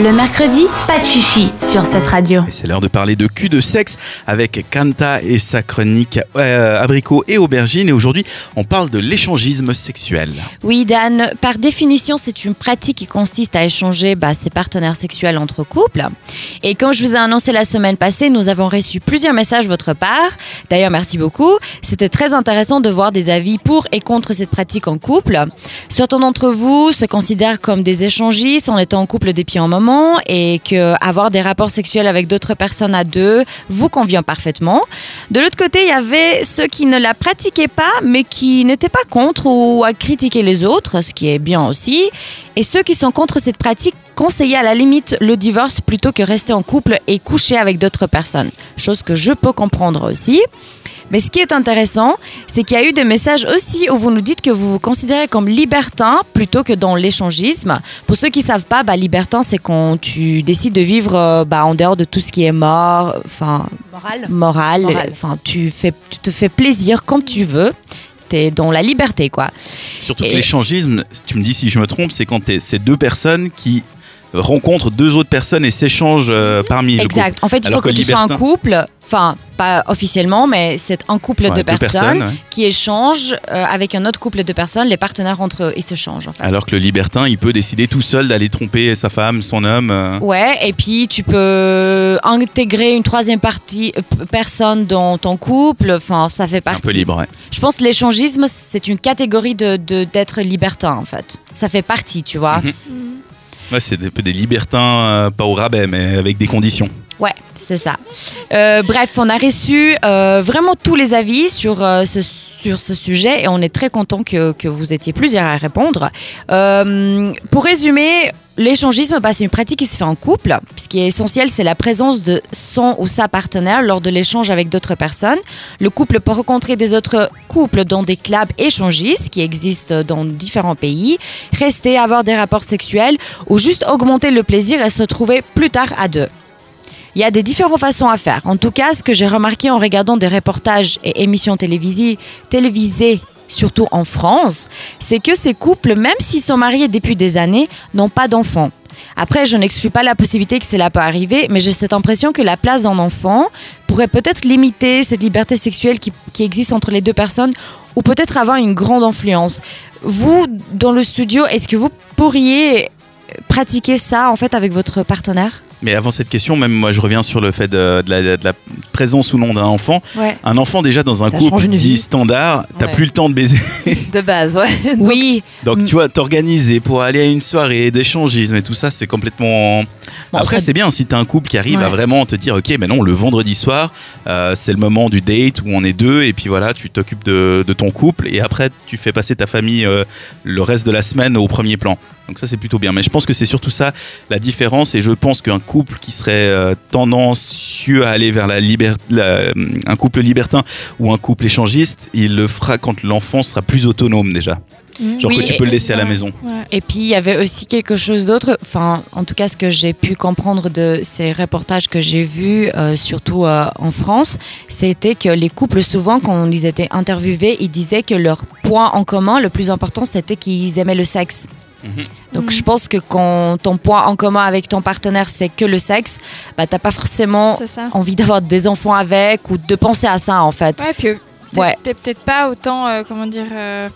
Le mercredi, pas de chichi sur cette radio. Et c'est l'heure de parler de cul de sexe avec Kanta et sa chronique euh, abricot et aubergine. Et aujourd'hui, on parle de l'échangisme sexuel. Oui, Dan, par définition, c'est une pratique qui consiste à échanger bah, ses partenaires sexuels entre couples. Et comme je vous ai annoncé la semaine passée, nous avons reçu plusieurs messages de votre part. D'ailleurs, merci beaucoup. C'était très intéressant de voir des avis pour et contre cette pratique en couple. Certains d'entre vous se considèrent comme des échangistes en étant en couple depuis un moment et que avoir des rapports sexuels avec d'autres personnes à deux vous convient parfaitement. De l'autre côté, il y avait ceux qui ne la pratiquaient pas mais qui n'étaient pas contre ou à critiquer les autres, ce qui est bien aussi. Et ceux qui sont contre cette pratique conseillaient à la limite le divorce plutôt que rester en couple et coucher avec d'autres personnes. Chose que je peux comprendre aussi. Mais ce qui est intéressant, c'est qu'il y a eu des messages aussi où vous nous dites que vous vous considérez comme libertin plutôt que dans l'échangisme. Pour ceux qui ne savent pas, bah, libertin, c'est quand tu décides de vivre euh, bah, en dehors de tout ce qui est mort, enfin Moral. moral, Moral. enfin tu fais, tu te fais plaisir comme tu veux. T'es dans la liberté, quoi. Surtout Et- que l'échangisme, tu me dis si je me trompe, c'est quand c'est deux personnes qui rencontrent deux autres personnes et s'échangent euh, parmi le Exact. En fait, il Alors faut que, que tu sois un couple, enfin, pas officiellement, mais c'est un couple Ouais, de personnes, personnes, ouais. qui échangent euh, avec un autre couple de personnes. Les partenaires entre eux, ils se changent, en fait. Alors que le libertin, il peut décider tout seul d'aller tromper sa femme, son homme. euh. Ouais, et puis tu peux intégrer une troisième partie, euh, personne dans ton couple. Enfin, ça fait C'est un partie. peu libre. ouais. Je pense que l'échangisme, c'est une catégorie de de- d'être libertin, en fait. Ça fait partie, tu vois. Mhm. Ouais, c'est un peu des libertins, euh, pas au rabais, mais avec des conditions. Ouais, c'est ça. Euh, bref, on a reçu euh, vraiment tous les avis sur, ce, sur ce sujet et on est très content que, que vous étiez plusieurs à répondre. Pour résumer, l'échangisme, bah, c'est une pratique qui se fait en couple. Ce qui est essentiel, c'est la présence de son ou sa partenaire lors de l'échange avec d'autres personnes. Le couple peut rencontrer des autres couples dans des clubs échangistes qui existent dans différents pays, rester, avoir des rapports sexuels ou juste augmenter le plaisir et se retrouver plus tard à deux. Il y a des différentes façons à faire. En tout cas, ce que j'ai remarqué en regardant des reportages et émissions télévisées surtout en France, c'est que ces couples, même s'ils sont mariés depuis des années, n'ont pas d'enfants. Après, je n'exclus pas la possibilité que cela peut arriver, mais j'ai cette impression que la place d'un enfant pourrait peut-être limiter cette liberté sexuelle qui, qui existe entre les deux personnes ou peut-être avoir une grande influence. Vous, dans le studio, est-ce que vous pourriez pratiquer ça en fait avec votre partenaire Mais avant cette question, même moi, je reviens sur le fait de, de la, de la présence ou non d'un enfant. Ouais. Un enfant, déjà, dans un Ça couple dit standard, t'as Ouais. plus le temps de baiser. De base, ouais. Oui, Donc, Mm. tu vois, t'organiser pour aller à une soirée d'échangisme et tout ça, c'est complètement. Bon, Après, ça- c'est bien si t'as un couple qui arrive à vraiment te dire, ok, ben non, le vendredi soir, euh, c'est le moment du date où on est deux, et puis voilà, tu t'occupes de, de ton couple, et après, tu fais passer ta famille euh, le reste de la semaine au premier plan. Donc ça, c'est plutôt bien. Mais je pense que c'est surtout ça la différence, et je pense qu'un couple qui serait euh, tendancieux à aller vers la liberté, un couple libertin ou un couple échangiste, il le fera quand l'enfant sera plus autonome déjà. Genre Oui, que tu peux le laisser à la Ouais. maison. Ouais. Et puis il y avait aussi quelque chose d'autre, enfin en tout cas ce que j'ai pu comprendre de ces reportages que j'ai vus, euh, surtout euh, en France, c'était que les couples souvent quand ils étaient interviewés, ils disaient que leur point en commun, le plus important, c'était qu'ils aimaient le sexe. Mhm. Donc je pense que quand ton point en commun avec ton partenaire c'est que le sexe, bah t'as pas forcément envie d'avoir des enfants avec ou de penser à ça en fait. Ouais, puis t'es Ouais. peut-être pas autant, euh, comment dire, euh,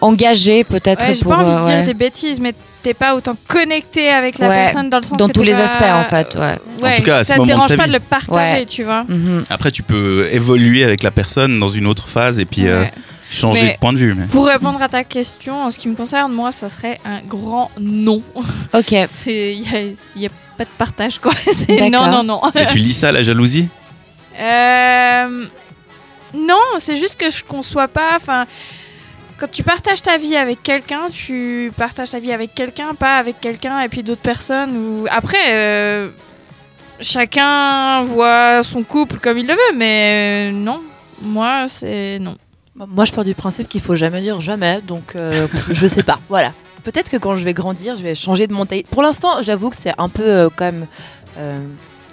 Engagé peut-être ouais, j'ai pas envie euh, de dire ouais. des bêtises, mais t'es pas autant connecté avec la Ouais, personne dans le sens dans que tous les pas- aspects en fait, ouais. Ouais, tout cas, à ce ça te de dérange pas vie. de le partager, Ouais. tu vois. Mhm. Après, tu peux évoluer avec la personne dans une autre phase et puis euh. Changer Mais- de point de vue. Mais... Pour répondre à ta question, en ce qui me concerne, moi, ça serait un grand non. Ok. C'est, il y a, pas de partage, quoi. C'est non, non, non. Mais tu lis ça, la jalousie Euh, non, c'est juste que je conçois pas. Enfin, quand tu partages ta vie avec quelqu'un, tu partages ta vie avec quelqu'un, pas avec quelqu'un et puis d'autres personnes. Ou après, euh, chacun voit son couple comme il le veut, mais euh, non, moi c'est non. Moi, je pars du principe qu'il faut jamais dire jamais, donc euh, je sais pas. Voilà. Peut-être que quand je vais grandir, je vais changer de mentalité. Pour l'instant, j'avoue que c'est un peu euh, quand même. euh,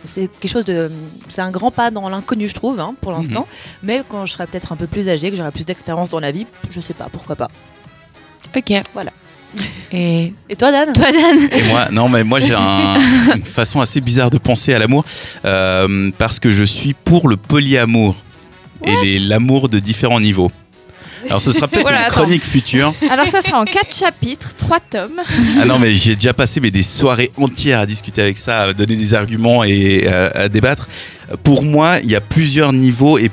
c'est quelque chose de. C'est un grand pas dans l'inconnu, je trouve, hein, pour l'instant. Mais quand je serai peut-être un peu plus âgé, que j'aurai plus d'expérience dans la vie, je sais pas, pourquoi pas. Ok. Et Et toi, Dan? toi, Dan? Et moi, non, mais moi j'ai un- une façon assez bizarre de penser à l'amour euh, parce que je suis pour le polyamour et l'amour de différents niveaux. Alors ce sera peut-être Voilà, une chronique future. Alors ça sera en quatre chapitres, trois tomes. Ah non, mais j'ai déjà passé mais, des soirées entières à discuter avec ça, à donner des arguments et euh, à débattre. Pour moi, il y a plusieurs niveaux et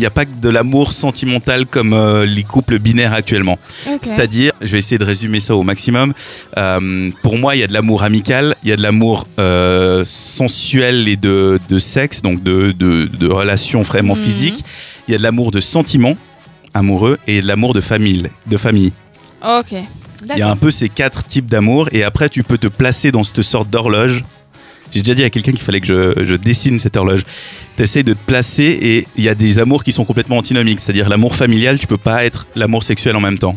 n'y a pas que de l'amour sentimental comme euh, les couples binaires actuellement. C'est-à-dire, je vais essayer de résumer ça au maximum. Euh, pour moi, il y a de l'amour amical, il y a de l'amour euh, sensuel et de, de sexe, donc de, de, de relations vraiment Mhm. physiques. Il y a de l'amour de sentiments amoureux et de l'amour de famille. De famille. Ok. Il y a un peu ces quatre types d'amour et après tu peux te placer dans cette sorte d'horloge. J'ai déjà dit à quelqu'un qu'il fallait que je, je dessine cette horloge. Tu essaies de te placer et il y a des amours qui sont complètement antinomiques. C'est-à-dire l'amour familial, tu peux pas être l'amour sexuel en même temps.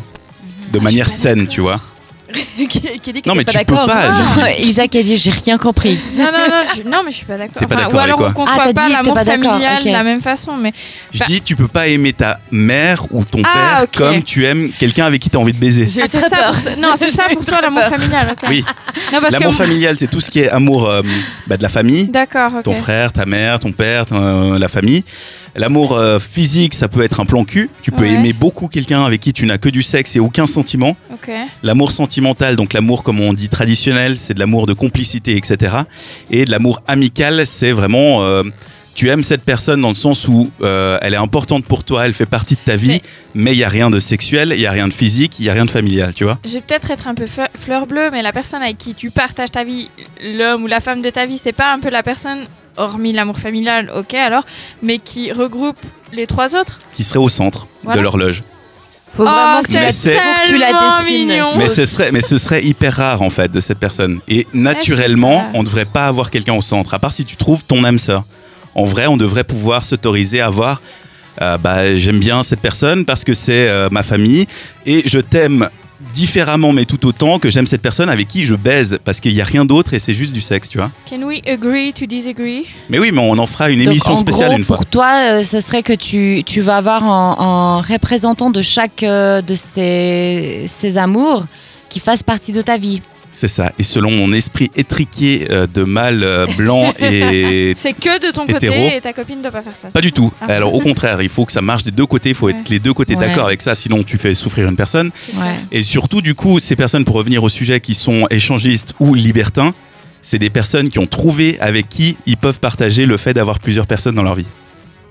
De manière pas saine, tu vois. qui, qui a dit qu'il Non, mais était tu pas peux d'accord. pas. Ah, Isaac a dit j'ai rien compris. Non, non, non, je, non, mais je suis pas d'accord. T'es pas d'accord ou alors quoi on Ah, conçoit t'as pas l'amour pas familial de la même façon, mais Je Bah- dis, tu peux pas aimer ta mère ou ton Ah, père comme tu aimes quelqu'un avec qui tu as envie de baiser. j'ai Ah, c'est ça pour toi- Non, c'est ça pour toi l'amour familial. ok. Oui, Non, parce l'amour que familial, c'est tout ce qui est amour euh, bah, de la famille. D'accord, ok. ton frère, ta mère, ton père, ton- euh, la famille. L'amour euh, physique, ça peut être un plan cul. Tu peux Ouais. aimer beaucoup quelqu'un avec qui tu n'as que du sexe et aucun sentiment. Ok. L'amour sentimental, donc l'amour comme on dit traditionnel, c'est de l'amour de complicité, etc. Et de l'amour amical, c'est vraiment... euh, tu aimes cette personne dans le sens où euh, elle est importante pour toi, elle fait partie de ta vie, Mais- il n'y a rien de sexuel, il n'y a rien de physique, il n'y a rien de familial, tu vois. Je vais peut-être être un peu fleur bleue, mais la personne avec qui tu partages ta vie, l'homme ou la femme de ta vie, c'est pas un peu la personne, hormis l'amour familial, ok alors, mais qui regroupe les trois autres Qui serait au centre Voilà. de l'horloge. Faut vraiment oh, que tu la, Mais c'est c'est- faut que tu la tellement dessines. mignon. Mais ce serait, mais ce serait hyper rare en fait de cette personne. Et naturellement, on ne devrait pas avoir quelqu'un au centre, à part si tu trouves ton âme sœur. En vrai, on devrait pouvoir s'autoriser à avoir. euh, bah, j'aime bien cette personne parce que c'est euh, ma famille et je t'aime différemment mais tout autant que j'aime cette personne avec qui je baise parce qu'il n'y a rien d'autre et c'est juste du sexe, tu vois. Can we agree to disagree? Mais oui, mais on en fera une Donc, émission en spéciale gros, une fois. Pour toi, euh, ce serait que tu, tu vas avoir un, un représentant de chaque euh, de ces, ces amours qui fasse partie de ta vie. C'est ça. Et selon mon esprit étriqué euh, de mâle euh, blanc et C'est que de ton Hétéro. côté et ta copine doit pas faire ça. Pas du tout. Ah. Alors au contraire, il faut que ça marche des deux côtés, il faut Ouais. être les deux côtés Ouais. d'accord avec ça, sinon tu fais souffrir une personne. Ouais. Et surtout, du coup, ces personnes, pour revenir au sujet, qui sont échangistes ou libertins, c'est des personnes qui ont trouvé avec qui ils peuvent partager le fait d'avoir plusieurs personnes dans leur vie.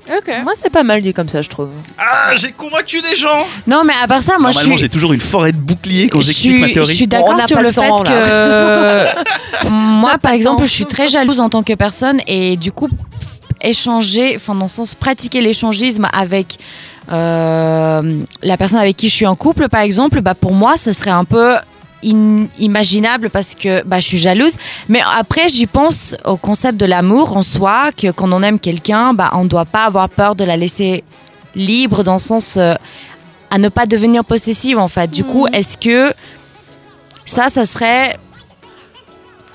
Ok. Moi, c'est pas mal dit comme ça, je trouve. Ah, j'ai convaincu des gens Non, mais à part ça, moi je Normalement, suis. j'ai toujours une forêt de boucliers quand je j'explique ma théorie. Je suis d'accord sur le fait que moi, par le exemple, je suis très jalouse en tant que personne et du coup, échanger, enfin dans le sens pratiquer l'échangisme avec euh, la personne avec qui je suis en couple, par exemple, bah pour moi, ça serait un peu inimaginable parce que bah, je suis jalouse. Mais après, j'y pense au concept de l'amour en soi, que quand on aime quelqu'un, bah, on ne doit pas avoir peur de la laisser libre dans le sens euh, à ne pas devenir possessive en fait. Du coup, Mhm. est-ce que ça, ça serait...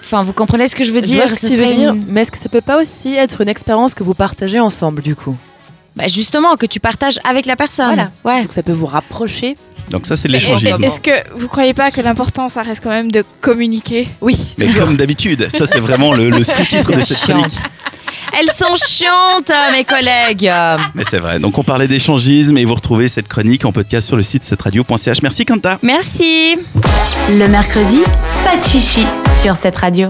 Enfin, vous comprenez ce que je veux dire vois ce que Ce tu veux serait dire, une- mais est-ce que ça peut pas aussi être une expérience que vous partagez ensemble, du coup? Bah, justement, que tu partages avec la personne. Voilà. Ouais. Donc ça peut vous rapprocher Donc ça, c'est de Mais l'échangisme. Est-ce que vous croyez pas que l'important, ça reste quand même de communiquer Oui. Mais comme d'habitude, ça c'est vraiment le, le sous-titre de cette chronique. Elles sont chiantes, euh, mes collègues. Mais c'est vrai. Donc on parlait d'échangisme et vous retrouvez cette chronique en podcast sur le site cetteradio.ch. Merci Quentin. Merci. Le mercredi, pas de chichi sur cette radio.